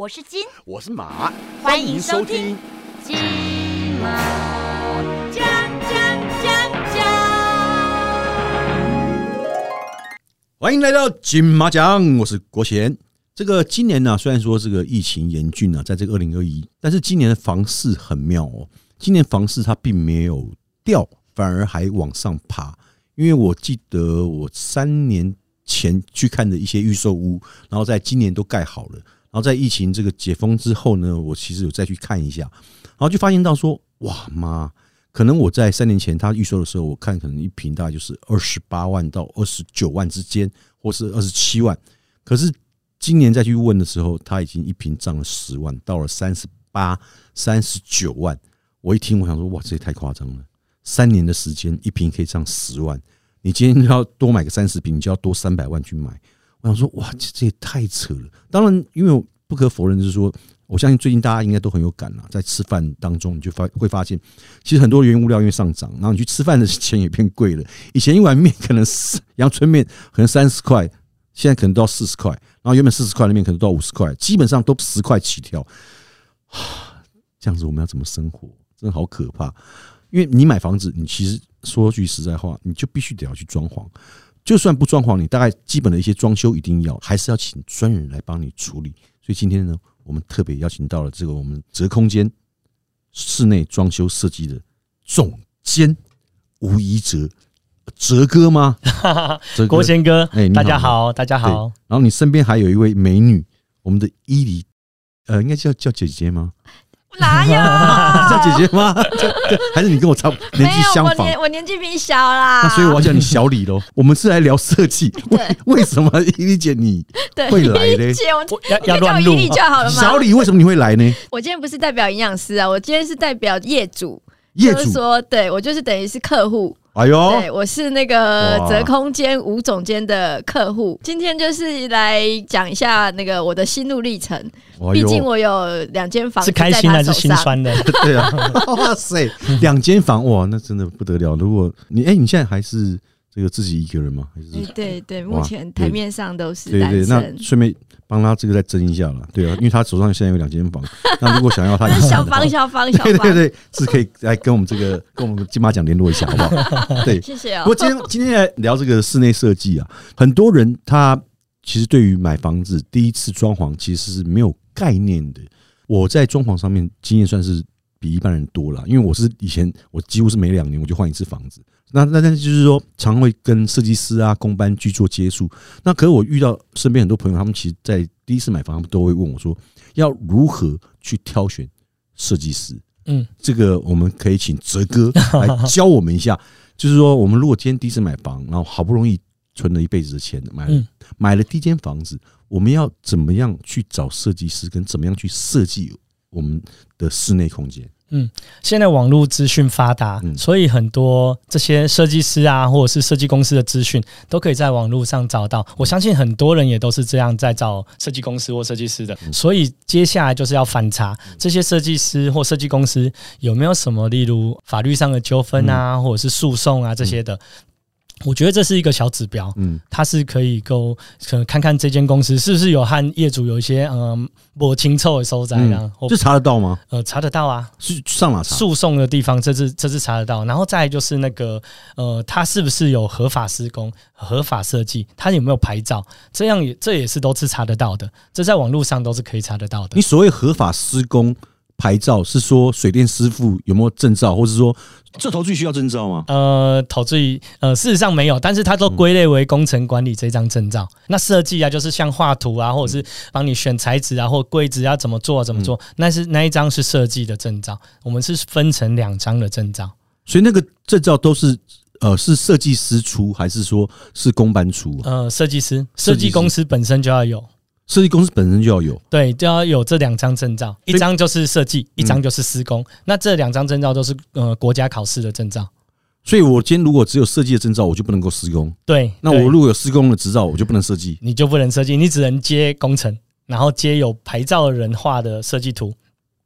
我是金，我是马，欢迎收听金马奖奖奖奖。欢迎来到金马奖，我是国贤。这个今年呢，虽然说这个疫情严峻啊，在这个二零二一，但是今年的房市很妙哦。今年房市它并没有掉，反而还往上爬。因为我记得我三年前去看的一些预售屋，然后在今年都盖好了。然后在疫情这个解封之后呢，我其实有再去看一下，然后就发现到说，哇妈，可能我在三年前他预售的时候，我看可能一平大概就是二十八万到二十九万之间，或是二十七万。可是今年再去问的时候，他已经一平涨了十万，到了三十八、三十九万。我一听，我想说，哇，这也太夸张了！三年的时间，一瓶可以涨十万，你今天要多买个三十瓶，你就要多三百万去买。我想说，哇，这这也太扯了。当然，因为不可否认，就是说，我相信最近大家应该都很有感了。在吃饭当中，你就发会发现，其实很多原物料因为上涨，然后你去吃饭的钱也变贵了。以前一碗面可能是阳春面，可能三十块，现在可能都要四十块。然后原本四十块的面可能都要五十块，基本上都十块起跳。这样子我们要怎么生活？真的好可怕。因为你买房子，你其实说句实在话，你就必须得要去装潢。就算不装潢，你大概基本的一些装修一定要，还是要请专人来帮你处理。所以今天呢，我们特别邀请到了这个我们泽空间室内装修设计的总监吴一哲，哲哥吗？哲哥郭贤哥，哎大家好，大家好，然后你身边还有一位美女，我们的伊犁，呃，应该叫叫姐姐吗？哪有？叫姐姐吗？还是你跟我差年，纪相仿？我年我年纪比你小啦。那所以我要叫你小李喽。我们是来聊设计，为对为什么伊丽姐你会来呢姐，我我要乱录就好了吗？小李为什么你会来呢？我今天不是代表营养师啊，我今天是代表业主，业主，就是说，对我就是等于是客户，哎呦，对我是那个哇泽空间吴总监的客户。今天就是来讲一下那个我的心路历程，毕竟我有两间房是开心还是。心酸的？对啊，哇塞，两间房哇，那真的不得了。如果你哎，你现在还是这个自己一个人吗？还是哎对对，目前台面上都是对对，那。顺便帮他这个再争一下了，对啊，因为他手上现在有两间房，那如果想要他也小房小房小房，对对对，是可以来跟我们这个跟我们金马奖联络一下，好不好？对，谢谢哦不过。今天今天来聊这个室内设计啊，很多人他其实对于买房子第一次装潢其实是没有概念的。我在装潢上面经验算是比一般人多了，因为我是以前我几乎是每两年我就换一次房子。那那但是就是说，常会跟设计师啊、工班去做接触。那可是我遇到身边很多朋友，他们其实在第一次买房，他们都会问我说，要如何去挑选设计师？嗯，这个我们可以请哲哥来教我们一下。就是说，我们如果今天第一次买房，然后好不容易存了一辈子的钱，买买了第一间房子，我们要怎么样去找设计师，跟怎么样去设计我们的室内空间？现在网络资讯发达，嗯所以很多这些设计师啊，或者是设计公司的资讯，都可以在网络上找到。我相信很多人也都是这样在找设计公司或设计师的。嗯所以接下来就是要反查这些设计师或设计公司有没有什么，例如法律上的纠纷啊，嗯或者是诉讼啊这些的。我觉得这是一个小指标，嗯，它是可以够可能看看这间公司是不是有和业主有一些嗯不清臭的收窄啊，或这查得到吗？呃查得到啊，是上哪查？诉讼的地方这次这次查得到，然后再就是那个呃，它是不是有合法施工、合法设计，它有没有牌照，这样也这也是都是查得到的，这在网络上都是可以查得到的你。所谓合法施工牌照，是说水电师傅有没有证照，或是说这头具需要证照吗？呃，投资于呃，事实上没有，但是它都归类为工程管理这张证照。那设计啊，就是像画图啊，或者是帮你选材质啊，或柜子要怎么做怎么做，那是那一张是设计的证照。我们是分成两张的证照。所以那个证照都是呃是设计师出，还是说是公班出啊？呃，设计师设计公司本身就要有。设计公司本身就要有。对，就要有这两张证照，一张就是设计，一张就是施工。那这两张证照都是呃国家考试的证照。所以我今天如果只有设计的证照，我就不能够施工。对，那我如果有施工的执照，我就不能设计。你就不能设计，你只能接工程，然后接有牌照的人画的设计图，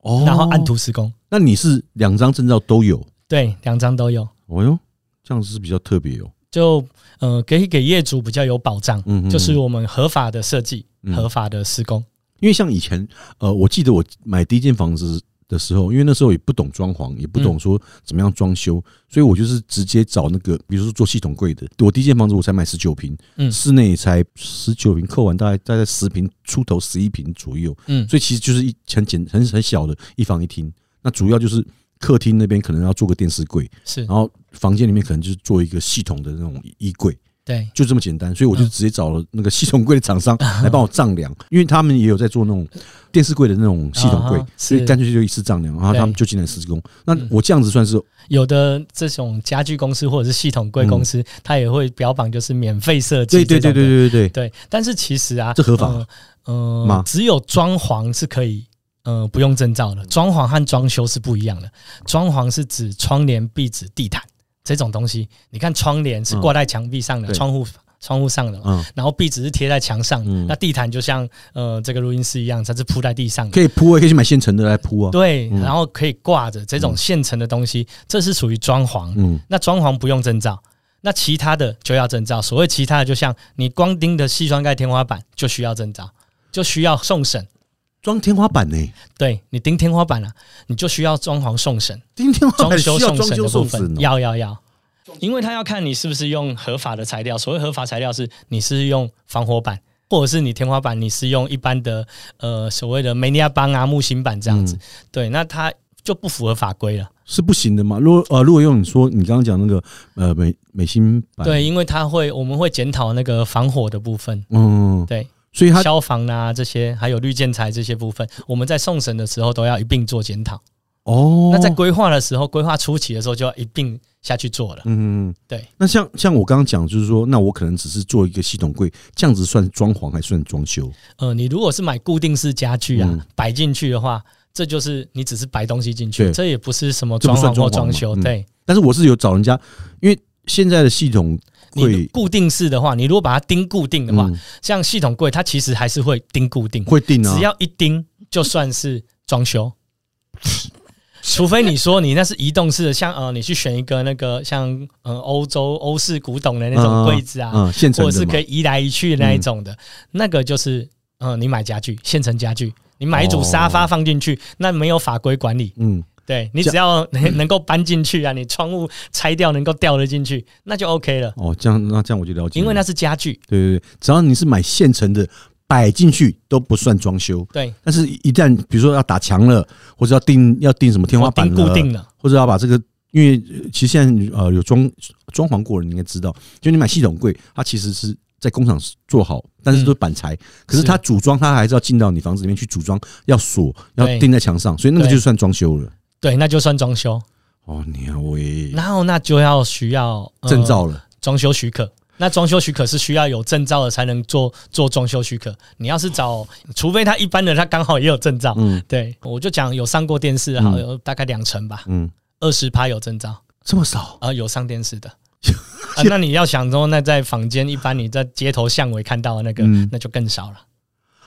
哦然后按图施工。那你是两张证照都有？对，两张都有，哦哟，这样子是比较特别哦。就呃可以给业主比较有保障，嗯就是我们合法的设计、嗯合法的施工。因为像以前，呃，我记得我买第一间房子的时候，因为那时候也不懂装潢，也不懂说怎么样装修，所以我就是直接找那个，比如说做系统柜的。我第一间房子我才买十九平，嗯室内才十九平，扣完大概大概十平出头，十一平左右，嗯所以其实就是一很简很很小的一房一厅。那主要就是客厅那边可能要做个电视柜，是然后房间里面可能就是做一个系统的那种衣柜。对，就这么简单，所以我就嗯。直接找了那个系统柜的厂商 来帮我丈量，因为他们也有在做那种电视柜的那种系统柜所以干脆就一次丈量，然后他们就进来施工。那嗯。我这样子算是有的这种家具公司或者是系统柜公司，它也会标榜就是免费设计对对对对对对对，对，但是其实啊，这合法？呃呃吗？只有装潢是可以。呃，不用证照的，装潢和装修是不一样的。装潢是指窗帘、壁纸、地毯这种东西。你看，窗帘是挂在墙壁上的，对窗户窗户上的，嗯，然后壁纸是贴在墙上，嗯那地毯就像呃这个录音室一样，它是铺在地上的。可以铺，也可以去买现成的来铺啊。对，嗯然后可以挂着这种现成的东西，这是属于装潢。嗯，那装潢不用证照，那其他的就要证照。所谓其他的，就像你光钉的细砖盖天花板就需要证照，就需要送审。装天花板呢？对你钉天花板啊，你就需要装潢送审、钉天花装修送审要装修的部分。要要要，因为他要看你是不是用合法的材料。所谓合法材料是你是用防火板，或者是你天花板你是用一般的呃所谓的梅尼亚邦啊木芯板这样子。嗯对，那它就不符合法规了。是不行的嘛？如果呃，如果用你说你刚刚讲那个呃美美心板，对，，因为它会我们会检讨那个防火的部分。嗯，对，所以它消防啊这些，还有绿建材这些部分，我们在送审的时候都要一并做检讨。哦，那在规划的时候，规划初期的时候就要一并下去做了。嗯，嗯对，那像像我刚刚讲，就是说，那我可能只是做一个系统柜，这样子算装潢还算装修？呃，你如果是买固定式家具啊嗯，摆进去的话，这就是你只是摆东西进去，这也不是什么装潢或装修。嗯对但是我是有找人家，因为现在的系统你固定式的话，你如果把它钉固定的话，嗯。像系统柜，它其实还是会钉固定，会定啊，只要一钉就算是装修。除非你说你那是移动式的，像呃，你去选一个那个像呃欧洲欧式古董的那种柜子啊，嗯现成或者是可以移来移去的那一种的，那个就是呃，你买家具现成家具，你买一组沙发放进去，那没有法规管理，嗯，对你只要能能够搬进去啊，你窗户拆掉能够掉得进去，那就 OK 了，哦，这样那这样我就了解了，因为那是家具，对对对，只要你是买现成的摆进去都不算装修，对，但是一旦比如说要打墙了，或者要钉要钉什么天花板钉了固定了，或者要把这个，因为呃其实现在呃有装装潢过的，你应该知道，就你买系统柜，它其实是在工厂做好，但是都是板材，可是它组装它还是要进到你房子里面去组装，要锁，要对。钉在墙上，所以那个就算装修了。对，那就算装修，哦，你啊喂，然后那就要需要、呃证照了，装修许可。那装修许可是需要有证照的才能做做装修许可。你要是找，除非他一般的他刚好也有证照，嗯。对我就讲有上过电视，好嗯。有大概两成吧，嗯，二十趴有证照，这么少，啊，有上电视的。啊，那你要想说，那在房间一般你在街头巷尾看到的那个，嗯。那就更少了。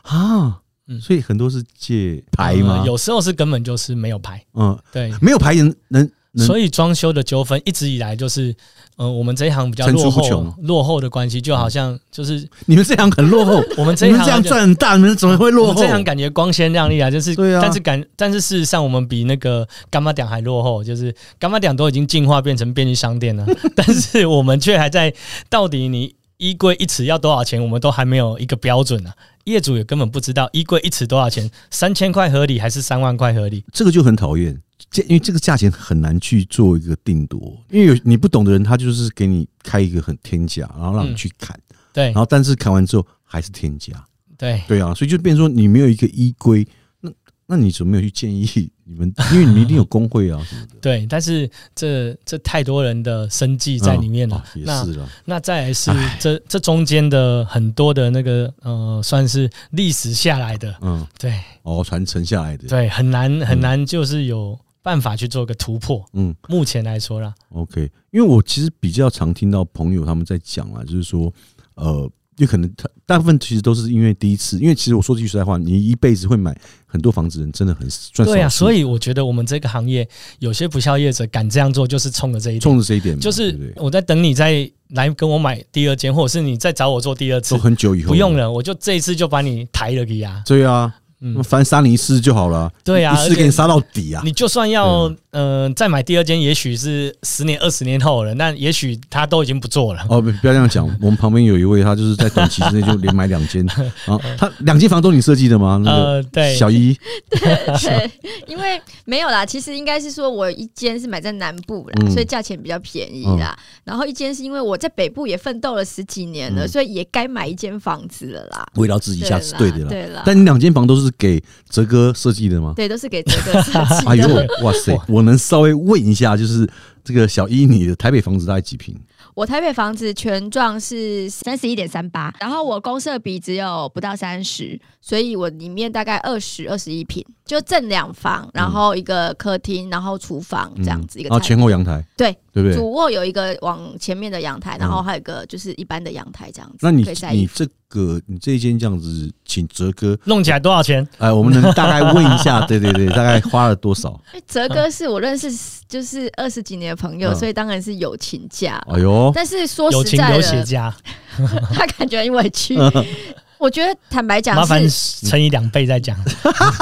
啊，嗯。所以很多是借牌吗？呃？有时候是根本就是没有牌，嗯，对。没有牌能能能。所以装修的纠纷一直以来就是，呃，我们这一行比较落后，落后的关系，就好像就是你们这行很落后，我们这你们这样一行就赚很大，你们怎么会落后？们这？行感觉光鲜亮丽啊，就是，对啊。但是感，但是事实上我们比那个干妈店还落后，就是干妈店都已经进化变成便利商店了，但是我们却还在，到底你衣柜一尺要多少钱，我们都还没有一个标准呢、业主也根本不知道衣柜一尺多少钱，三千块合理还是三万块合理？这个就很讨厌，这因为这个价钱很难去做一个定夺，因为有你不懂的人，他就是给你开一个很天价，然后让你去砍，对。然后但是砍完之后还是天价，对，对啊，所以就变成说你没有一个依规，那那你怎么没有去建议你们？因为你们一定有工会啊什么的。对，但是这这太多人的生计在里面了。哦也那是了，那再来是唉。这这中间的很多的那个呃，算是历史下来的，嗯，对。哦，传承下来的，对，很难很难，就是有办法去做个突破。嗯。目前来说啦，，OK，因为我其实比较常听到朋友他们在讲啊，就是说，呃，有可能他大部分其实都是因为第一次，因为其实我说句实在话，你一辈子会买很多房子的人真的很赚对啊，所以我觉得我们这个行业有些不孝业者敢这样做，就是冲着这一点，冲着这一点，就是我在等你再来跟我买第二间，或者是你再找我做第二次都，很久以后不用，了，我就这一次就把你抬了给呀。对啊，嗯，反正杀你一次就好了，对啊一次给你杀到底啊，你就算要呃再买第二间，也许是十年、二十年后了，那也许他都已经不做了。哦，不不要这样讲。我们旁边有一位，他就是在短期之内就连买两间，啊 他两间房都你设计的吗？那呃，个对，小一，对，因为没有啦，其实应该是说我一间是买在南部啦，嗯所以价钱比较便宜啦。然后一间是因为我在北部也奋斗了十几年了，嗯所以也该买一间房子了啦。围绕自己一下是对的啦。对啦，但你两间房都是给哲哥设计的吗？对，都是给哲哥设计哎呦。，哇塞！我能稍微问一下，就是这个小一，你的台北房子大概几平？我台北房子全幢是三十一点三八，然后我公设比只有不到三十，所以我里面大概二十二十一平，就正两房，然后一个客厅，然后厨房这样子一个然后菜前后阳台，对对不对？主卧有一个往前面的阳台，然后还有一个就是一般的阳台这样子。那你你这个你这一间这样子，请哲哥，弄起来多少钱？哎，我们能大概问一下，对对对，大概花了多少？哎哲哥是我认识就是二十几年的朋友，嗯所以当然是友情价。哎呦，但是说有情有实在的，血家，他感觉很委屈。我觉得坦白讲麻烦是乘以两倍再讲。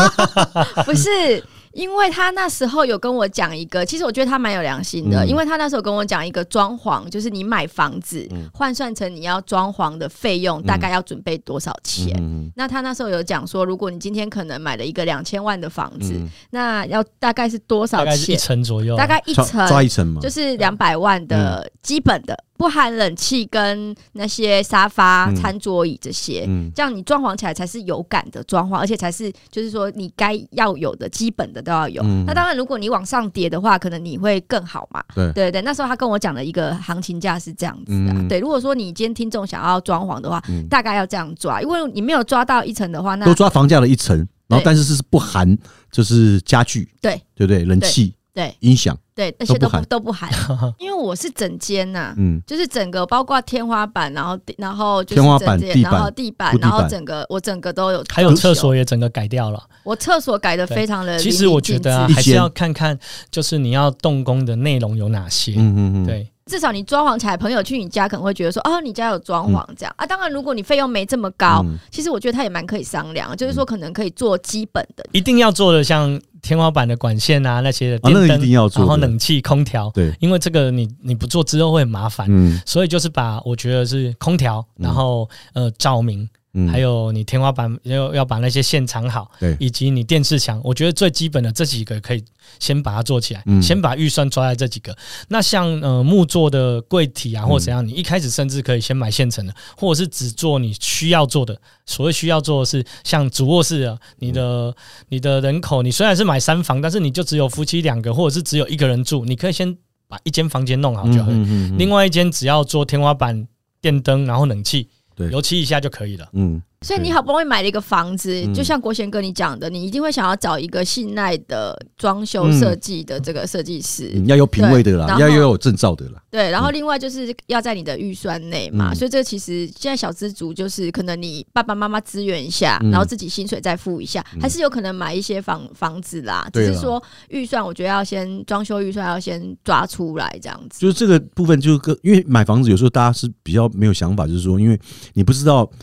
不是？因为他那时候有跟我讲一个，其实我觉得他蛮有良心的，嗯因为他那时候跟我讲一个装潢，就是你买房子嗯换算成你要装潢的费用，大概要准备多少钱。嗯那他那时候有讲说，如果你今天可能买了一个两千万的房子，嗯，那要大概是多少大概一钱？层左右，大概一抓层抓一层嘛，就是两百万的基本的，不含冷气跟那些沙发、嗯餐桌椅这些。嗯这样你装潢起来才是有感的装潢，而且才是就是说你该要有的基本的都要有。嗯那当然，如果你往上叠的话，可能你会更好嘛。对对对，那时候他跟我讲的一个行情价是这样子的。嗯对，如果说你今天听众想要装潢的话，嗯大概要这样抓，因为你没有抓到一层的话，那都抓房价的一层，然后对但是是不含就是家具，对对不对？冷气、对。音响，对那些都不都不含 因为我是整间呐、嗯，就是整个包括天花板，然后地然后就是天花板地板然后地板。然后整个我整个都有，还有厕所，也整个改掉了。我厕所改的非常的。其实我觉得啊，还是要看看，就是你要动工的内容有哪些。嗯嗯嗯，对，至少你装潢起来，朋友去你家可能会觉得说，哦，你家有装潢这样、啊。当然，如果你费用没这么高，嗯。其实我觉得他也蛮可以商量，就是说可能可以做基本的。一定要做的像天花板的管线啊那些的啊那个电灯，一定要做然后冷气、空调，对，因为这个你你不做之后会很麻烦。嗯。所以就是把我觉得是空调，然后呃照明，嗯，还有你天花板要要把那些线藏好，对以及你电视墙，我觉得最基本的这几个可以先把它做起来，嗯先把预算抓在这几个。那像呃木做的柜体啊，或者怎样，你一开始甚至可以先买现成的，或者是只做你需要做的。所谓需要做的是像主卧室啊，你的你的人口，你虽然是买三房，但是你就只有夫妻两个，或者是只有一个人住，你可以先把一间房间弄好就好了。嗯嗯另外一间只要做天花板、电灯，然后冷气，对油漆一下就可以了。嗯所以你好不容易买了一个房子，嗯。就像国贤哥你讲的，你一定会想要找一个信赖的装修设计的这个设计师。嗯，要有品味的啦，对然后要要有证照的啦，对，然后另外就是要在你的预算内嘛，嗯。所以这个其实现在小资族就是可能你爸爸妈妈支援一下，嗯。然后自己薪水再付一下，还是有可能买一些房房子啦。只是说预算，我觉得要先装修预算要先抓出来这样子。就是这个部分，就是跟因为买房子有时候大家是比较没有想法，就是说，因为你不知道房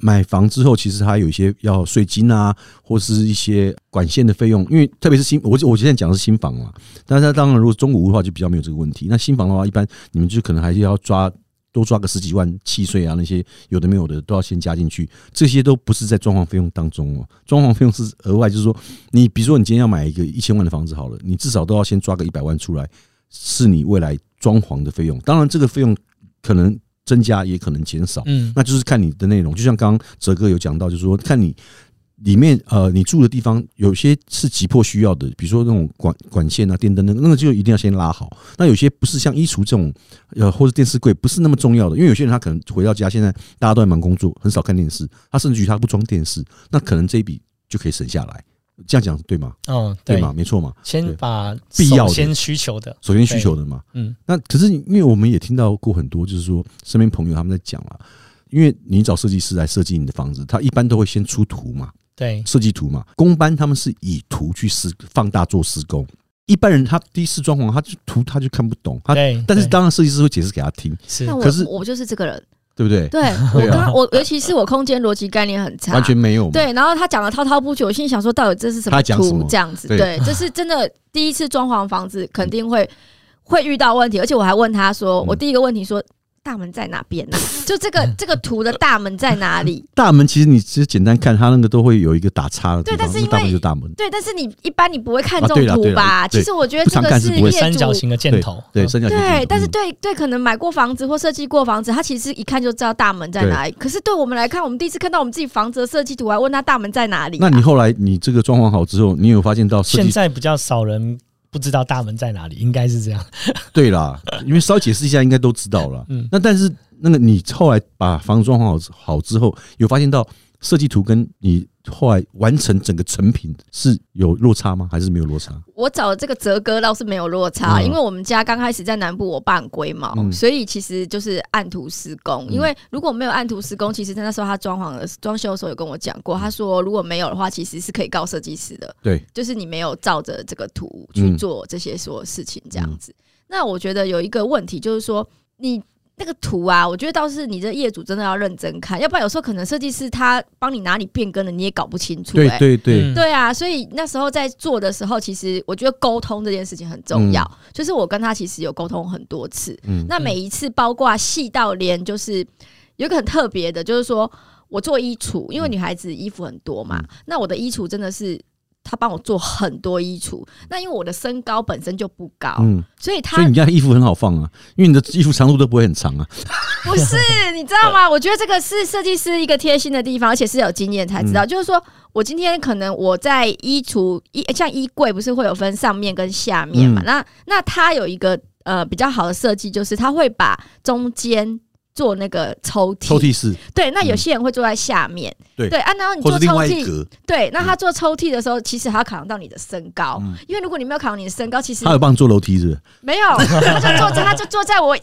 买房之后，其实它有一些要税金啊，或是一些管线的费用。因为特别是新，我我现在讲的是新房嘛，但是它当然如果中古屋的话就比较没有这个问题。那新房的话，一般你们就可能还是要抓多抓个十几万契税啊，那些有的没有的都要先加进去，这些都不是在装潢费用当中哦。装潢费用是额外，就是说你比如说你今天要买一个一千万的房子好了，你至少都要先抓个一百万出来，是你未来装潢的费用。当然这个费用可能增加，也可能减少。嗯，那就是看你的内容，就像刚刚哲哥有讲到，就是说看你里面呃你住的地方有些是急迫需要的，比如说那种管管线啊、电灯那个那个就一定要先拉好。那有些不是像衣橱这种呃或者电视柜不是那么重要的，因为有些人他可能回到家现在大家都在忙工作，很少看电视，他甚至于他不装电视，那可能这一笔就可以省下来。这样讲对吗？哦，对。对吗？没错嘛。先把必要的。首先需求的，首先需求的嘛。嗯，那可是因为我们也听到过很多，就是说身边朋友他们在讲啊，因为你找设计师来设计你的房子，他一般都会先出图嘛，对，设计图嘛。工班他们是以图去施放大做施工，一般人他第一次装潢，他就图他就看不懂，他对，但是当然设计师会解释给他听，是。那我可是我就是这个人，对不对？对 我刚我尤其是我空间逻辑概念很差，完全没有。对，然后他讲的滔滔不绝，我心里想说，到底这是什么图他讲什么？这样子，对对，这是真的第一次装潢房子，肯定会会遇到问题，而且我还问他说，嗯我第一个问题说。大门在哪边呢、就这个这个图的大门在哪里？大门其实你只是简单看，它那个都会有一个打叉的地方，对但是因为那大门就大门。对，但是你一般你不会看这啊对啦对啦种图吧？对其实我觉得这个是看是不会业主三角形的箭头，对，嗯三角形。对，但是嗯对对，可能买过房子或设计过房子，他其实一看就知道大门在哪里。可是对我们来看，我们第一次看到我们自己房子的设计图，还问他大门在哪里啊、那你后来你这个装潢好之后，你有发现到现在比较少人不知道大门在哪里，应该是这样。对啦，因为稍微解释一下，应该都知道了。嗯那但是那个你后来把房子装潢好好之后，有发现到设计图跟你后来完成整个成品是有落差吗？还是没有落差？我找的这个泽哥倒是没有落差，嗯因为我们家刚开始在南部，我爸很龟毛，嗯所以其实就是按图施工。因为如果没有按图施工，其实在那时候他装潢的装修的时候有跟我讲过，他说如果没有的话，其实是可以告设计师的，对，就是你没有照着这个图去嗯做这些所有事情这样子。那我觉得有一个问题就是说，你那个图啊，我觉得倒是你这业主真的要认真看，要不然有时候可能设计师他帮你哪里变更了，你也搞不清楚、对欸。对对，嗯对啊，所以那时候在做的时候，其实我觉得沟通这件事情很重要。就是我跟他其实有沟通很多次，嗯那每一次包括细到连就是有一个很特别的，就是说我做衣橱，因为女孩子衣服很多嘛，那我的衣橱真的是。他帮我做很多衣橱，那因为我的身高本身就不高，嗯，所以他所以你家的衣服很好放啊，因为你的衣服长度都不会很长啊。不是，你知道吗？我觉得这个是设计师一个贴心的地方，而且是有经验才知道。就是说我今天可能我在衣橱衣像衣柜不是会有分上面跟下面嘛？嗯那那它有一个呃比较好的设计，就是它会把中间。做那个抽屉，抽屉式，对，那有些人会坐在下面，对。对，啊，然后你做抽屉，对，那他做抽屉的时候，其实还要考量到你的身高，嗯。因为如果你没有考量你的身高，其实他有帮你做楼梯是不是？没有，他就坐在，他就坐在我，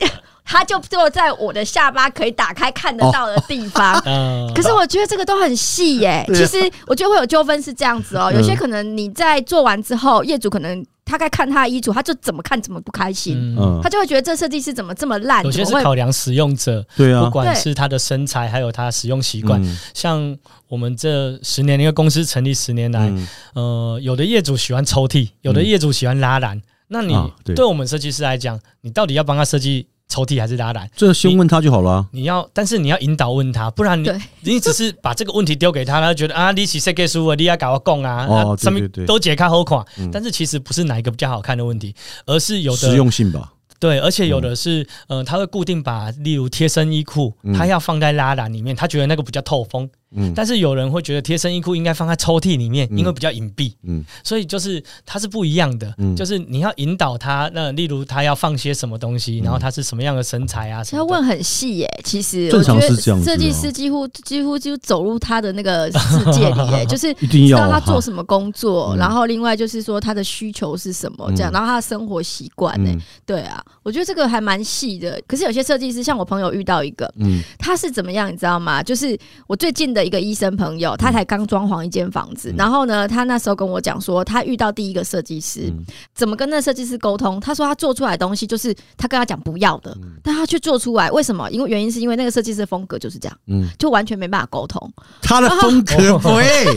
他就坐在我的下巴可以打开看得到的地方。嗯，可是我觉得这个都很细耶、其实我觉得会有纠纷是这样子哦、嗯。有些可能你在做完之后，业主可能他该看他的衣橱，他就怎么看怎么不开心，他，就会觉得这设计师怎么这么烂，有些是考量使用者，对啊。不，管是他的身材，还有他使用习惯。嗯。像我们这十年，一个公司成立十年来，嗯。呃，有的业主喜欢抽屉，有的业主喜欢拉篮。那你对我们设计师来讲，你到底要帮他设计抽屉还是拉篮？这先问他就好了啊。你要，但是你要引导问他，不然你 你只是把这个问题丢给他，他就觉得啊，你是设计师啊，你要搞我供啊，哦啊上面都解开好看嗯，但是其实不是哪一个比较好看的问题，而是有的实的用性吧，对，而且有的是，呃，他会固定把，例如贴身衣裤，嗯他要放在拉篮里面，他觉得那个比较透风。嗯。但是有人会觉得贴身衣裤应该放在抽屉里面，嗯。因为比较隐蔽。嗯。所以就是它是不一样的，嗯。就是你要引导他，那例如他要放些什么东西，嗯。然后他是什么样的身材啊他。要问很细耶、其实正常我觉得是这样子啊。设计师几乎几乎就走入他的那个世界里耶、就是一定知道他做什么工作，嗯。然后另外就是说他的需求是什么，这样，嗯。然后他的生活习惯呢？嗯。对啊，我觉得这个还蛮细的。可是有些设计师，像我朋友遇到一个，嗯他是怎么样，你知道吗？就是我最近的一个医生朋友，他才刚装潢一间房子，嗯然后呢，他那时候跟我讲说，他遇到第一个设计师，嗯怎么跟那设计师沟通？他说他做出来的东西就是他跟他讲不要的，嗯但他却做出来，为什么？因为原因是因为那个设计师的风格就是这样，嗯，就完全没办法沟通。他的风格 对，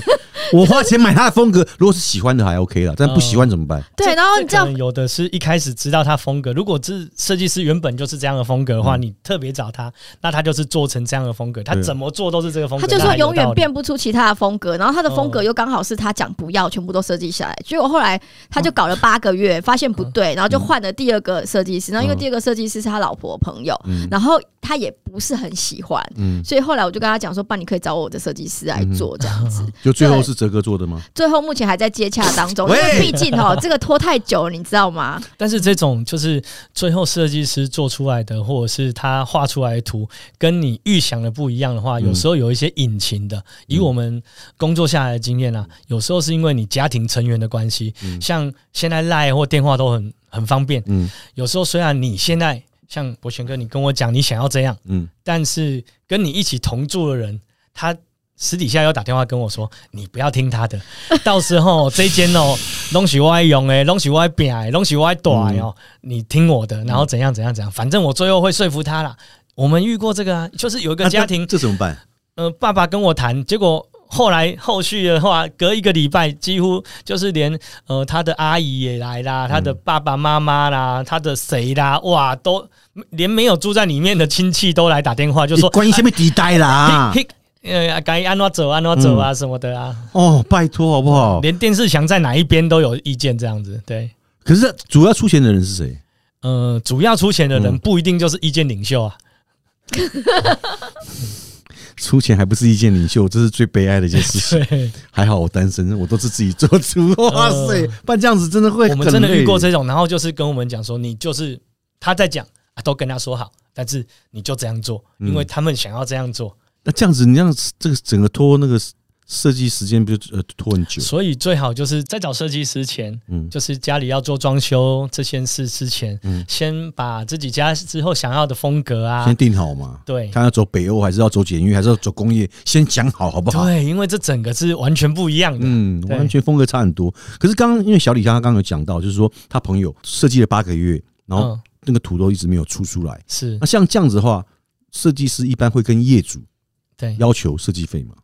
我花钱买他的风格，如果是喜欢的还 OK 了，但不喜欢怎么办？对，然后你这样有的是一开始知道他风格，如果这设计师原本就是这样的风格的话，嗯你特别找他，那他就是做成这样的风格，他怎么做都是这个风格。他就说永远变不出其他的风格，然后他的风格哦又刚好是他讲不要，全部都设计下来。结果后来他就搞了八个月，发现不对，然后就换了第二个设计师。然后因为嗯第二个设计师是他老婆朋友，嗯然后他也不是很喜欢，嗯，所以后来我就跟他讲说：“爸，你可以找我的设计师来做这样子。就最后是哲哥做的吗？最后目前还在接洽当中，因为毕竟哦，这个拖太久了，你知道吗？但是这种就是最后设计师做出来的，或者是他画出来的图，跟你预想的不一样的话，嗯。有时候有一些隐情的。以我们工作下来的经验啊，有时候是因为你家庭成员的关系，嗯。像现在赖或电话都很很方便。嗯。有时候虽然你现在像博全哥，你跟我讲你想要这样，嗯，但是跟你一起同住的人，他私底下又打电话跟我说，你不要听他的，到时候这间哦，东西我爱用哎，东西我爱变诶，东西我爱短哦，你听我的，然后怎样怎样怎样，反正我最后会说服他啦。我们遇过这个啊，就是有一个家庭，这怎么办？呃，爸爸跟我谈，结果后来后续的话，隔一个礼拜，几乎就是连呃他的阿姨也来啦，他的爸爸妈妈啦，他的谁啦，哇，都连没有住在里面的亲戚都来打电话，就说你关于下面地带啦 呃，该安怎走安怎走啊什么的啊，哦，拜托好不好？连电视墙在哪一边都有意见，这样子。对，可是主要出钱的人是谁？呃，主要出钱的人嗯不一定就是意见领袖啊。出钱还不是意见领袖，这是最悲哀的一件事情。还好我单身，我都是自己做主。哇塞呃，不然这样子真的会我们真的遇过这种，然后就是跟我们讲说，你就是他在讲啊，都跟他说好，但是你就这样做，嗯因为他们想要这样做，那这样子，你让这个整个拖那个设计时间不就呃拖很久？所以最好就是在找设计师前，嗯就是家里要做装修这件事之前，嗯先把自己家之后想要的风格啊先，定好嘛。对他要走北欧还是要走简约，还是要走工业，先讲好好不好？对，因为这整个是完全不一样的，嗯，完全风格差很多。可是刚刚因为小李他刚刚有讲到，就是说他朋友设计了八个月，然后嗯，那个图都一直没有出出来。是那像这样子的话，设计师一般会跟业主对，要求设计费嘛？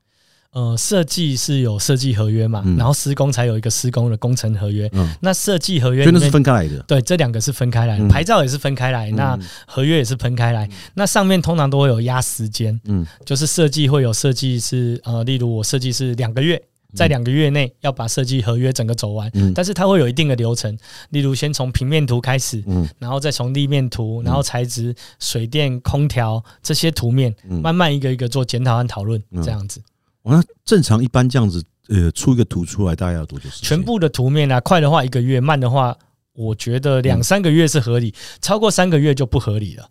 呃，设计是有设计合约嘛，嗯然后施工才有一个施工的工程合约。嗯，那设计合约所以那是，分开来的。对，这两个是分开来的，嗯牌照也是分开来，那嗯合约也是分开来。那上面通常都会有压时间，嗯就是设计会有设计是呃，例如我设计是两个月，在两个月内要把设计合约整个走完，嗯但是它会有一定的流程，例如先从平面图开始，嗯然后再从立面图，然后材质、水电、空调这些图面，嗯，慢慢一个一个做检讨和讨论，嗯这样子。哦那正常一般这样子，呃，出一个图出来大概要多久时间？全部的图面啊，快的话一个月，慢的话，我觉得两三个月是合理，超过三个月就不合理了。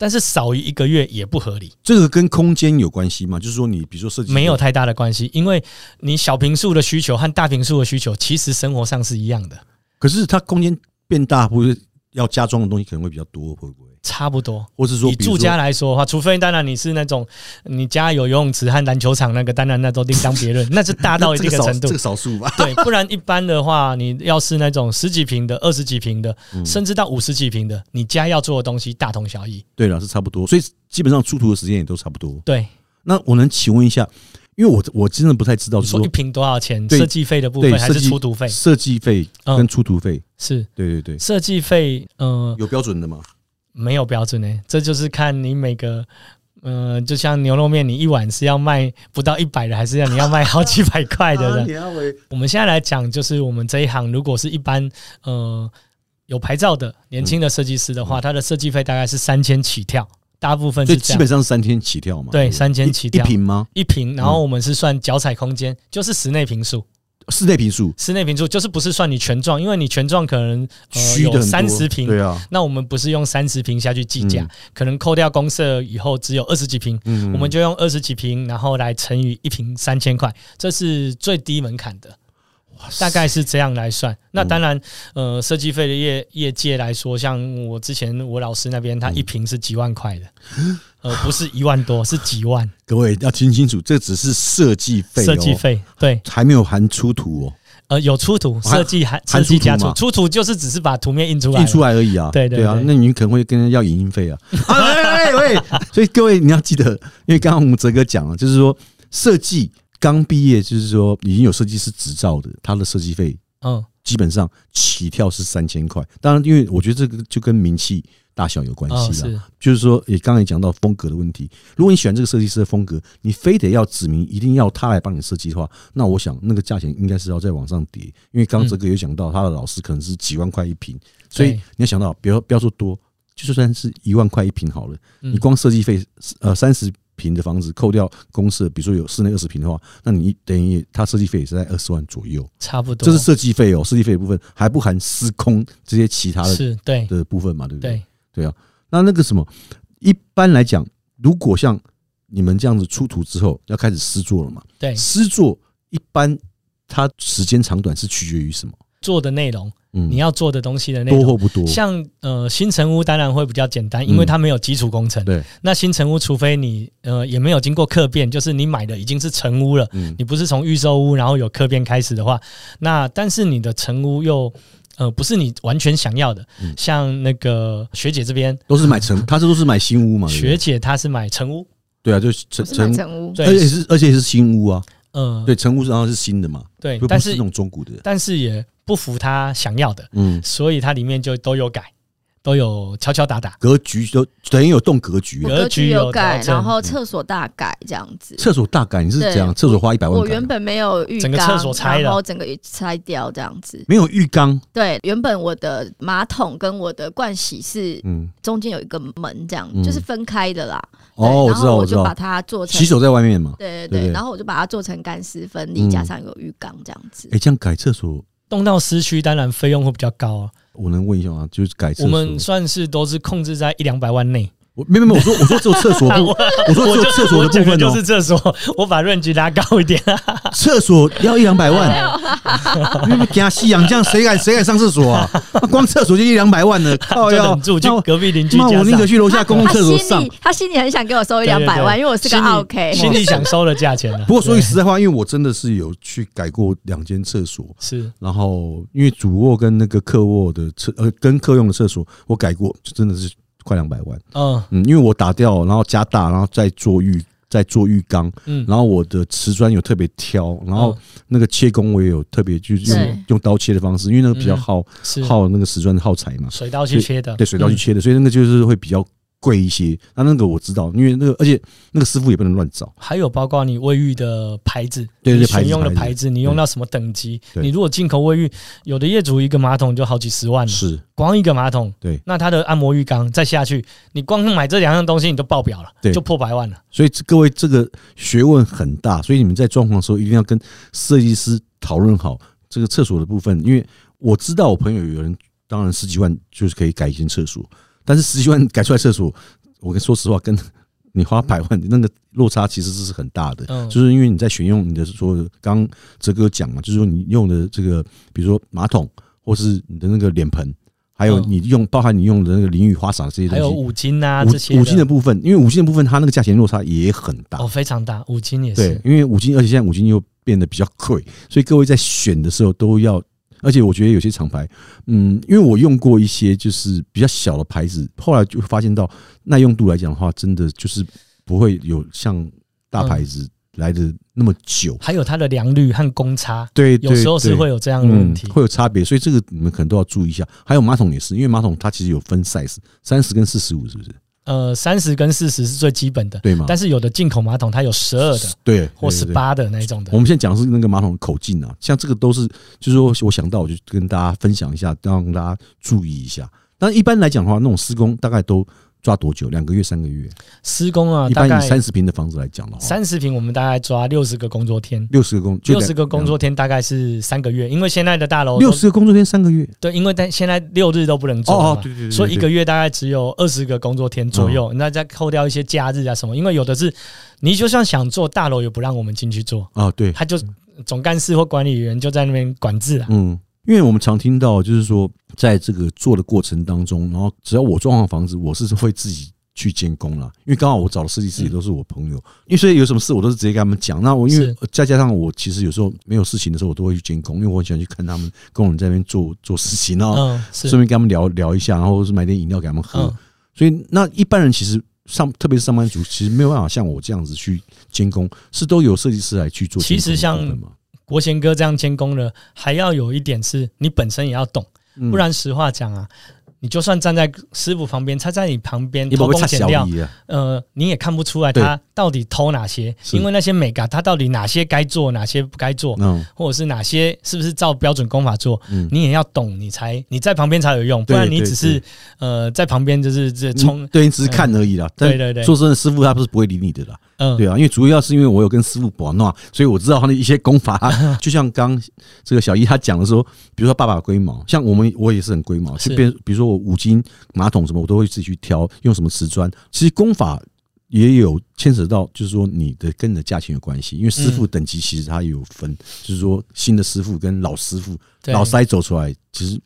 但是少于一个月也不合理，这个跟空间有关系吗？就是说，你比如说设计没有太大的关系，因为你小平数的需求和大平数的需求，其实生活上是一样的，可是它空间变大，不是要加装的东西可能会比较多，会不会？差不多。或是说，以住家来说的话，除非当然你是那种你家有游泳池和篮球场，那个当然那都另当别论，那是大到一定的程度这个少数吧。对，不然一般的话，你要是那种十几平的、二十几平的，嗯甚至到五十几平的，你家要做的东西大同小异。对了，是差不多，所以基本上出图的时间也都差不多。对，那我能请问一下，因为我我真的不太知道说一平多少钱？设计费的部分还是出图费？设计费跟出图费，是对对对，设计费，呃，有标准的吗？没有标准呢、这就是看你每个。呃，就像牛肉面，你一碗是要卖不到一百的，还是要你要卖好几百块的呢？我们现在来讲，就是我们这一行，如果是一般呃有牌照的年轻的设计师的话，他的设计费大概是三千起跳，大部分是基本上是三千起跳嘛？对不3000起跳一一平吗？一平，然后我们是算脚踩空间，就是室内平数，室内平数。室内平数就是不是算你全幢，因为你全幢可能呃有三十平，对啊，那我们不是用三十平下去计价，嗯。可能扣掉公社以后只有二十几平，嗯。我们就用二十几平，然后来乘以一平三千块，这是最低门槛的。大概是这样来算。那当然，呃，设计费的业业界来说，像我之前我老师那边，他一平是几万块的，呃，不是一万多，是几万各位要听清楚，这只是设计费哦，设计费。对，还没有含出图哦，呃，有出图，设计还含设计加出图吗出，图就是只是把图面印出来，印出。来而已啊。对对啊那你可能会跟人要影音费啊。啊喂喂喂！所以各位你要记得，因为刚刚我们哲哥讲了，就是说设计刚毕业，就是说已经有设计师执照的，他的设计费嗯，基本上起跳是三千块。当然，因为我觉得这个就跟名气大小有关哦系啦。是，就是说，也刚才讲到风格的问题。如果你喜欢这个设计师的风格，你非得要指明一定要他来帮你设计的话，那我想那个价钱应该是要再往上叠。因为刚刚哲哥有讲到，他的老师可能是几万块一平，所以你要想到，不要不要说多，就算是一万块一平好了，嗯你光设计费呃三十平的房子扣掉公设，比如说有室内二十平的话，那你等于他设计费也是在二十万左右。差不多。这是设计费哦，设计费的部分还不含施工这些其他的是对的部分嘛，对不对？对，啊，那那个什么，一般来讲，如果像你们这样子出图之后要开始施作了嘛，对，施作一般它时间长短是取决于什么？做的内容，嗯你要做的东西的内容多容。或不多？像呃新城屋当然会比较简单，因为它没有基础工程。对，那新城屋除非你呃也没有经过客变，就是你买的已经是成屋了，嗯你不是从预售屋然后有客变开始的话，那但是你的成屋又呃不是你完全想要的，嗯。像那个学姐这边，都是买成，她这都是买新屋嘛？学姐她是买成屋，对啊，就是成成，成屋，而且是而且是新屋啊，嗯对，成屋然后是新的嘛，对，但是那种中古的，但是也不符她想要的，嗯，所以它里面就都有改，都有敲敲打打。格局都等于有动格局。格局局有有改，然后厕所大改这样子。厕所大改，你是对怎样？厕所花一百万我原本没有浴缸，整个厕所拆了然后整个拆掉这样子。没有浴缸，对，原本我的马桶跟我的盥洗是嗯，中间有一个门，这样、嗯就是分开的啦。哦，我知道，然后我就把我知道，它做成洗手在外面嘛。对对对然后我就把它做成干湿分离，嗯加上有浴缸这样子。哎，这样改厕所，动到市区，当然费用会比较高啊。我能问一下吗？就是改厕所，我们算是都是控制在一两百万内。我没没没，我说我说只有厕所部，我说只有厕所 的部分哦我讲的就是，厕所，我把润局拉高一点。厕所要一两百万，因为给他夕阳，这样谁敢谁敢上厕所啊？光厕所就一两百万了，靠 要住去那我隔壁邻居那我宁可去楼下公共厕所上。他心里很想给我收一两百万，因为我是个 OK。心里想收的价钱了。不过说句实在话，因为我真的是有去改过两间厕所，是然后因为主卧跟那个客卧的厕呃跟客用的厕所我改过，就真的是快两百万。嗯。嗯，因为我打掉，然后加大，然后再做浴再做浴缸，嗯，然后我的瓷砖有特别挑，然后嗯。那个切工我也有特别就是用用刀切的方式，因为那个比较嗯。耗耗那个瓷砖耗材嘛，水刀去切的，对水刀去切的，所以那个就是会比较贵一些。那那个我知道，因为那个而且那个师傅也不能乱找，还有包括你卫浴的牌子，对对你选用的牌子，你用到什么等级？你如果进口卫浴，有的业主一个马桶就好几十万了，是光一个马桶，对那他的按摩浴缸再下去，你光买这两样东西你都爆表了，对就破百万了。所以各位这个学问很大，所以你们在装潢的时候一定要跟设计师讨论好这个厕所的部分，因为我知道我朋友有人当然十几万就是可以改一间厕所，但是十几万改出来厕所，我跟说实话跟 你花百万那个落差其实是很大的，嗯。就是因为你在选用你的说，刚刚哲哥讲嘛，就是说你用的这个，比如说马桶或是你的那个脸盆，还有嗯。你用包含你用的那个淋浴花洒这些东西。还有五金啊五这些五金的部分，因为五金的部分它那个价钱落差也很大，哦非常大，五金也是，，对因为五金，而且现在五金又变得比较贵，所以各位在选的时候都要，而且我觉得有些厂牌，嗯，因为我用过一些就是比较小的牌子，后来就发现到耐用度来讲的话，真的就是不会有像大牌子来的那么久。还有它的良率和公差，对，有时候是会有这样的问题嗯。会有差别，所以这个你们可能都要注意一下。还有马桶也是，因为马桶它其实有分 size，三十跟四十五，是不是？呃，三十跟四十是最基本的，对吗？但是有的进口马桶它有十二的对，或十八的那种的我。们现在讲的是那个马桶的口径啊，像这个都是，就是说我想到我就跟大家分享一下，让大家注意一下。但一般来讲的话，那种施工大概都抓多久？两个月、三个月？施工啊，一般以三十平的房子来讲的话，三十平，我们大概抓六十个工作天。六十个工，六十个工作天大概是三个月，因为现在的大楼六十个工作天三个月。对，因为但现在六日都不能做对对所以一个月大概只有二十个工作天左右，那再扣掉一些假日啊什么，因为有的是你就算想做，大楼也不让我们进去做，啊，对，他就总干事或管理员就在那边管制啊。嗯，因为我们常听到，就是说，在这个做的过程当中，然后只要我装潢房子，我是会自己去监工啦。因为刚好我找的设计师也都是我朋友，因为所以有什么事我都是直接跟他们讲。那我因为再加上我其实有时候没有事情的时候，我都会去监工，因为我很喜欢去看他们工人在那边做做事情，然后嗯，是顺便跟他们聊聊一下，然后是买点饮料给他们喝。嗯所以那一般人其实上，特别是上班族，其实没有办法像我这样子去监工，是都有设计师来去做。其实像国贤哥这样监工了，还要有一点是你本身也要懂，嗯不然实话讲啊，你就算站在师傅旁边，他在你旁边偷工减料，啊？呃，你也看不出来他到底偷哪些，因为那些美感，他到底哪些该做，哪些不该做，嗯或者是哪些是不是照标准功法做，嗯，你也要懂，你才你在旁边才有用，不然你只是呃在旁边就是这冲你，对你只是看而已啦。但对对对说真的，师傅他不是不会理你的啦。嗯，对啊，因为主要是因为我有跟师傅保诺，所以我知道他的一些功法。就像刚这个小姨她讲的说，比如说爸爸龟毛，像我们我也是很龟毛，是就变比如说我五金马桶什么，我都会自己去挑用什么瓷砖。其实功法也有牵扯到，就是说你的跟你的价钱有关系，因为师傅等级其实他也有分，就是说新的师傅跟老师傅，对老塞走出来，其实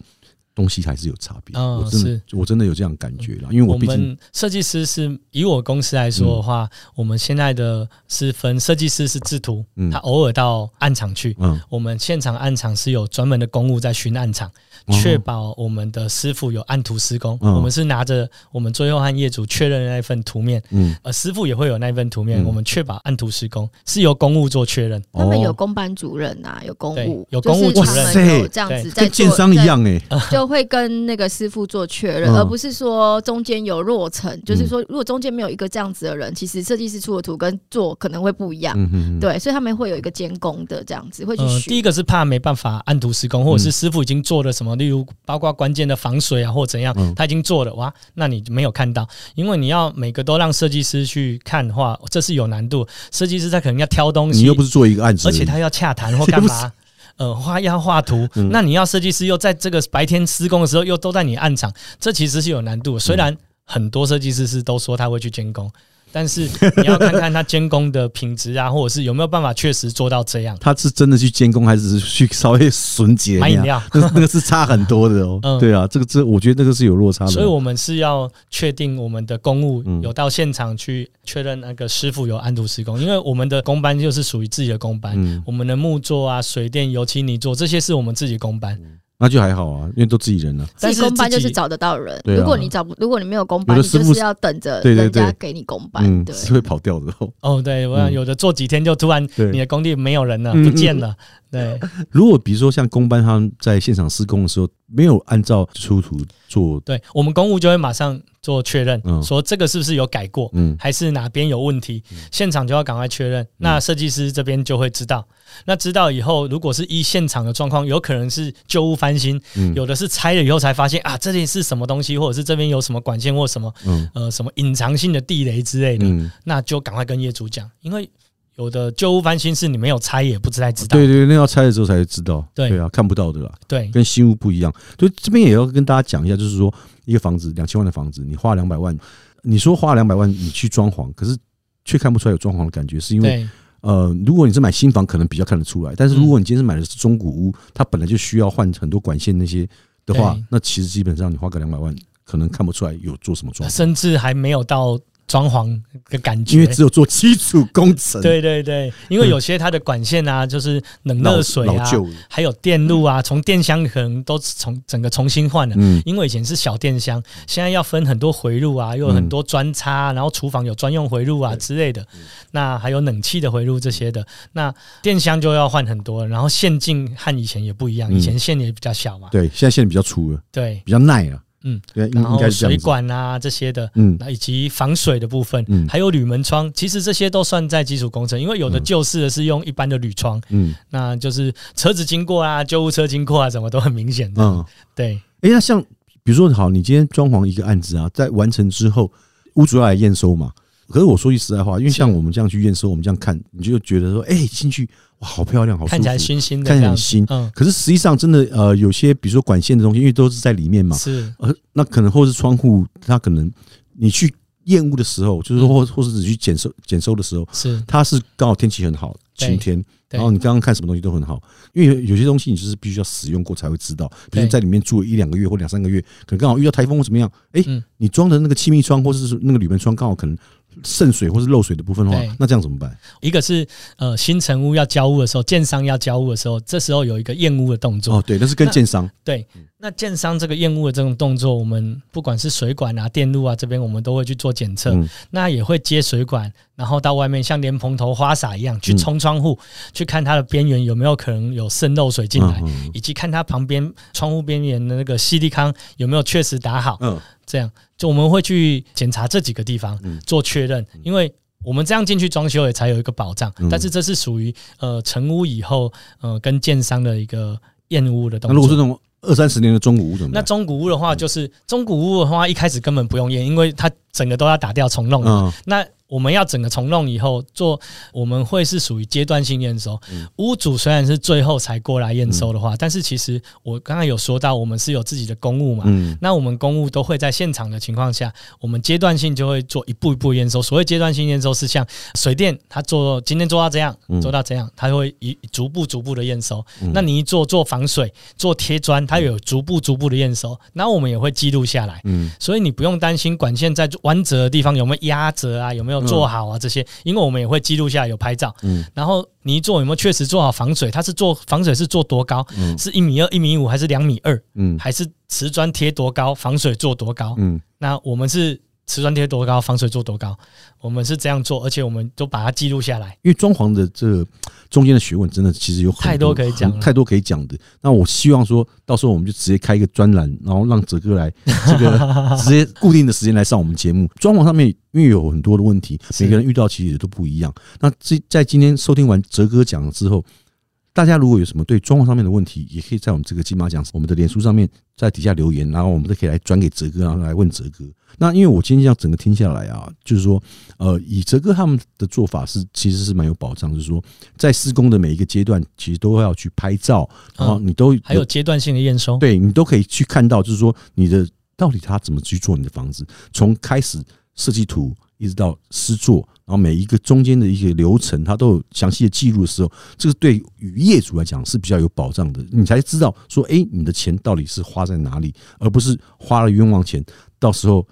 东西还是有差别。嗯我真的我真的有这样感觉了，因为我我毕竟们设计师是以我公司来说的话，我们现在的是分设计师是制图，嗯。他偶尔到暗场去，嗯。我们现场暗场是有专门的公务在巡暗场，哦确保我们的师傅有按图施工。嗯。我们是拿着我们最后和业主确认的那份图面，嗯。呃，师傅也会有那份图面，嗯。我们确保按图施工是由公务做确认。他们有哦公班主任啊，有公务，有公务主任。这样子在跟建做商一，样哎，在就会跟那个师傅做确认，嗯。而不是说中间有落成，就是说如果中间没有一个这样子的人，其实设计师出的图跟做可能会不一样。嗯哼哼，对，所以他们会有一个监工的这样子，会去呃，第一个是怕没办法按图施工，或者是师傅已经做了什么，例如包括关键的防水啊，或怎样嗯，他已经做了，哇，那你没有看到，因为你要每个都让设计师去看的话，这是有难度。设计师他可能要挑东西，你又不是做一个案子而且他要洽谈或干嘛。呃，画要画图，嗯那你要设计师又在这个白天施工的时候又都在你暗场，这其实是有难度的。虽然很多设计师是都说他会去监工，但是你要看看他监工的品质啊，或者是有没有办法确实做到这样。他是真的去监工，还是去稍微纯洁？买饮料，那那个是差很多的哦。嗯对啊，这个这我觉得那个是有落差的。所以我们是要确定我们的公务嗯有到现场去确认那个师傅有安图施工，因为我们的工班就是属于自己的工班，嗯，我们的木作啊、水电、油漆、泥做这些是我们自己工班。那就还好啊，因为都自己人啊。自己但是公班就是找得到人，对啊如果你找不，如果你没有公班，你就是要等着对对人家给你公班。嗯，对，是会跑掉的哦。哦，对，我想嗯有的做几天就突然对你的工地没有人了，嗯不见了。对，如果比如说像工班他们在现场施工的时候，没有按照出图做，对我们公务就会马上做确认，嗯。说这个是不是有改过，嗯。还是哪边有问题，现场就要赶快确认。那设计师这边就会知道，那知道以后，如果是依现场的状况，有可能是旧屋翻新，嗯。有的是拆了以后才发现啊，这里是什么东西，或者是这边有什么管线或什么嗯呃什么隐藏性的地雷之类的，嗯，那就赶快跟业主讲，因为有的旧屋翻新是你没有拆也不太知道。对对，那要拆了之后才知道。对对啊，看不到的啦，对跟新屋不一样。所以这边也要跟大家讲一下，就是说一个房子两千万的房子，你花两百万，你说花两百万你去装潢，可是却看不出来有装潢的感觉，是因为呃，如果你是买新房，可能比较看得出来。但是如果你今天是买的是中古屋，它本来就需要换很多管线那些的话，那其实基本上你花个两百万，可能看不出来有做什么装潢，甚至还没有到装潢的感觉，因为只有做基础工程，对对对，因为有些它的管线啊，就是冷老热水啊，还有电路啊，从电箱可能都从整个重新换了。嗯。因为以前是小电箱，现在要分很多回路啊，又有很多专插，然后厨房有专用回路啊之类的，那还有冷气的回路这些的，那电箱就要换很多，然后线径和以前也不一样，嗯。以前线也比较小嘛，对，现在线比较粗了，对，比较耐了，嗯，然后水管啊这些的，嗯。那以及防水的部分，嗯。还有铝门窗，其实这些都算在基础工程，因为有的嗯旧式的是用一般的铝窗，嗯。那就是车子经过啊，救护车经过啊，什么都很明显的。嗯，对，哎，那像比如说好，你今天装潢一个案子啊，在完成之后，屋主要来验收嘛。可是我说句实在话，因为像我们这样去验收，我们这样看，你就觉得说，哎，进去哇，好漂亮，好舒服，看起来新新的，看起来很新。嗯，可是实际上，真的呃，有些比如说管线的东西，因为都是在里面嘛，是，呃，那可能或是窗户，它可能你去验屋的时候，就是说或或是你去检收检收的时候，是，它是刚好天气很好，晴天，然后你刚刚看什么东西都很好，因为有有些东西你就是必须要使用过才会知道，比如在里面住了一两个月或两三个月，可能刚好遇到台风或怎么样，哎嗯，你装的那个气密窗或者是那个铝门窗刚好可能渗水或是漏水的部分的话，那这样怎么办？一个是呃新成屋要交屋的时候，建商要交屋的时候，这时候有一个验屋的动作。哦，对，那是跟建商，对，那建商这个验屋的这种动作，我们不管是水管啊、电路啊这边，我们都会去做检测。嗯那也会接水管，然后到外面像莲蓬头、花洒一样去嗯冲窗户，去看它的边缘有没有可能有渗漏水进来，嗯以及看它旁边窗户边缘的那个吸力康有没有确实打好。嗯这样就我们会去检查这几个地方嗯做确认，因为我们这样进去装修也才有一个保障。嗯但是这是属于呃成屋以后呃跟建商的一个验屋的动那如果是作。那种二三十年的中古屋怎么办？那中古屋的话，就是中古屋的话，一开始根本不用验，因为它整个都要打掉重弄的。嗯那我们要整个重弄以后做，我们会是属于阶段性验收。屋主虽然是最后才过来验收的话，但是其实我刚刚有说到，我们是有自己的公务嘛，嗯。那我们公务都会在现场的情况下，我们阶段性就会做一步一步验收。所谓阶段性验收是像水电，它做今天做到这样，嗯。做到这样，它会一逐步逐步的验收。那你一做做防水、做贴砖，它有逐步逐步的验收，那我们也会记录下来。嗯。所以你不用担心管线在弯折的地方有没有压折啊，有没有做好啊这些，因为我们也会记录下来有拍照。嗯然后你一做有没有确实做好防水？它是做防水是做多高？嗯是一米二、一米五还是两米二？嗯还是瓷砖贴多高，防水做多高？嗯那我们是瓷砖贴多高，防水做多高？我们是这样做，而且我们都把它记录下来。因为装潢的这个中间的学问，真的其实有很太多可以讲太多可以讲的。那我希望说到时候我们就直接开一个专栏，然后让哲哥来 这个直接固定的时间来上我们节目。装潢上面因为有很多的问题，每个人遇到其实也都不一样。那这在今天收听完哲哥讲了之后，大家如果有什么对装潢上面的问题，也可以在我们这个金马奖我们的脸书上面在底下留言，然后我们都可以来转给哲哥，然后来问哲哥。那因为我今天这样整个听下来啊，就是说，呃，以哲哥他们的做法是其实是蛮有保障，就是说在施工的每一个阶段，其实都要去拍照，然后你都还有阶段性的验收，对你都可以去看到，就是说你的到底他怎么去做你的房子，从开始设计图一直到施作，然后每一个中间的一些流程，它都有详细的记录的时候，这个对于业主来讲是比较有保障的，你才知道说，哎、你的钱到底是花在哪里，而不是花了冤枉钱，到时候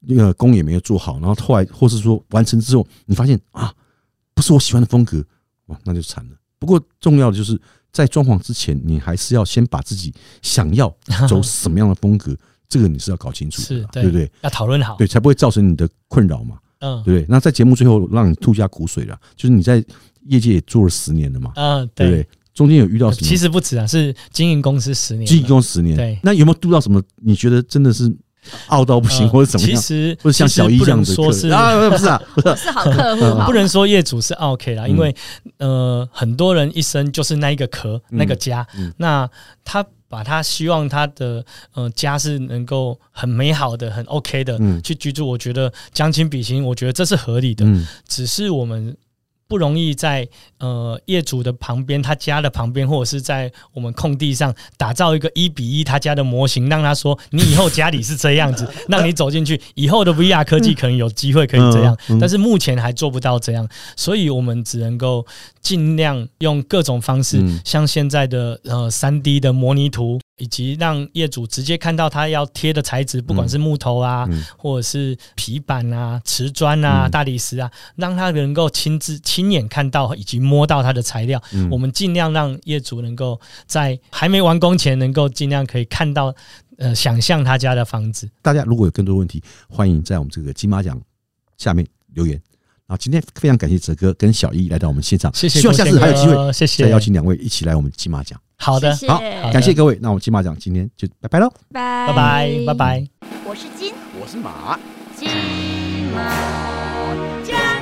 那个工也没有做好，然后后来或是说完成之后，你发现啊，不是我喜欢的风格，哇，那就惨了。不过重要的就是在装潢之前，你还是要先把自己想要走什么样的风格，这个你是要搞清楚的是，对不对？要讨论好。对，才不会造成你的困扰嘛，嗯对不对？那在节目最后让你吐下苦水了，就是你在业界也做了十年了嘛，嗯，对。不对？中间有遇到什么？其实不止啊，是经营公司十年了，经营公司十年，对那有没有度到什么？你觉得真的是傲到不行，呃或者怎么样？其实或者像小一这样子说是啊，不是啊，不是啊是好客户，好不能说业主是 OK 啦，嗯因为呃，很多人一生就是那一个壳，那个家，嗯那他把他希望他的呃家是能够很美好的、很 OK 的嗯。去居住，我觉得将心比心，我觉得这是合理的。嗯。只是我们不容易在呃业主的旁边，他家的旁边，或者是在我们空地上打造一个一比一他家的模型，让他说你以后家里是这样子，让你走进去，以后的 VR 科技可能有机会可以这样，嗯嗯但是目前还做不到这样，所以我们只能够尽量用各种方式，嗯像现在的呃三 D 的模拟图。以及让业主直接看到他要贴的材质，不管是木头啊，嗯或者是皮板啊、瓷砖啊、嗯大理石啊，让他能够亲自亲眼看到以及摸到它的材料。嗯我们尽量让业主能够在还没完工前，能够尽量可以看到，呃，想象他家的房子。大家如果有更多问题，欢迎在我们这个金马奖下面留言。然后今天非常感谢哲哥跟小易来到我们现场，谢谢，希望下次还有机会谢谢再邀请两位一起来我们金马奖。好的，谢谢好感谢各位，那我们金马奖今天就拜拜喽。拜拜拜，拜拜。我是金我是马。金马奖。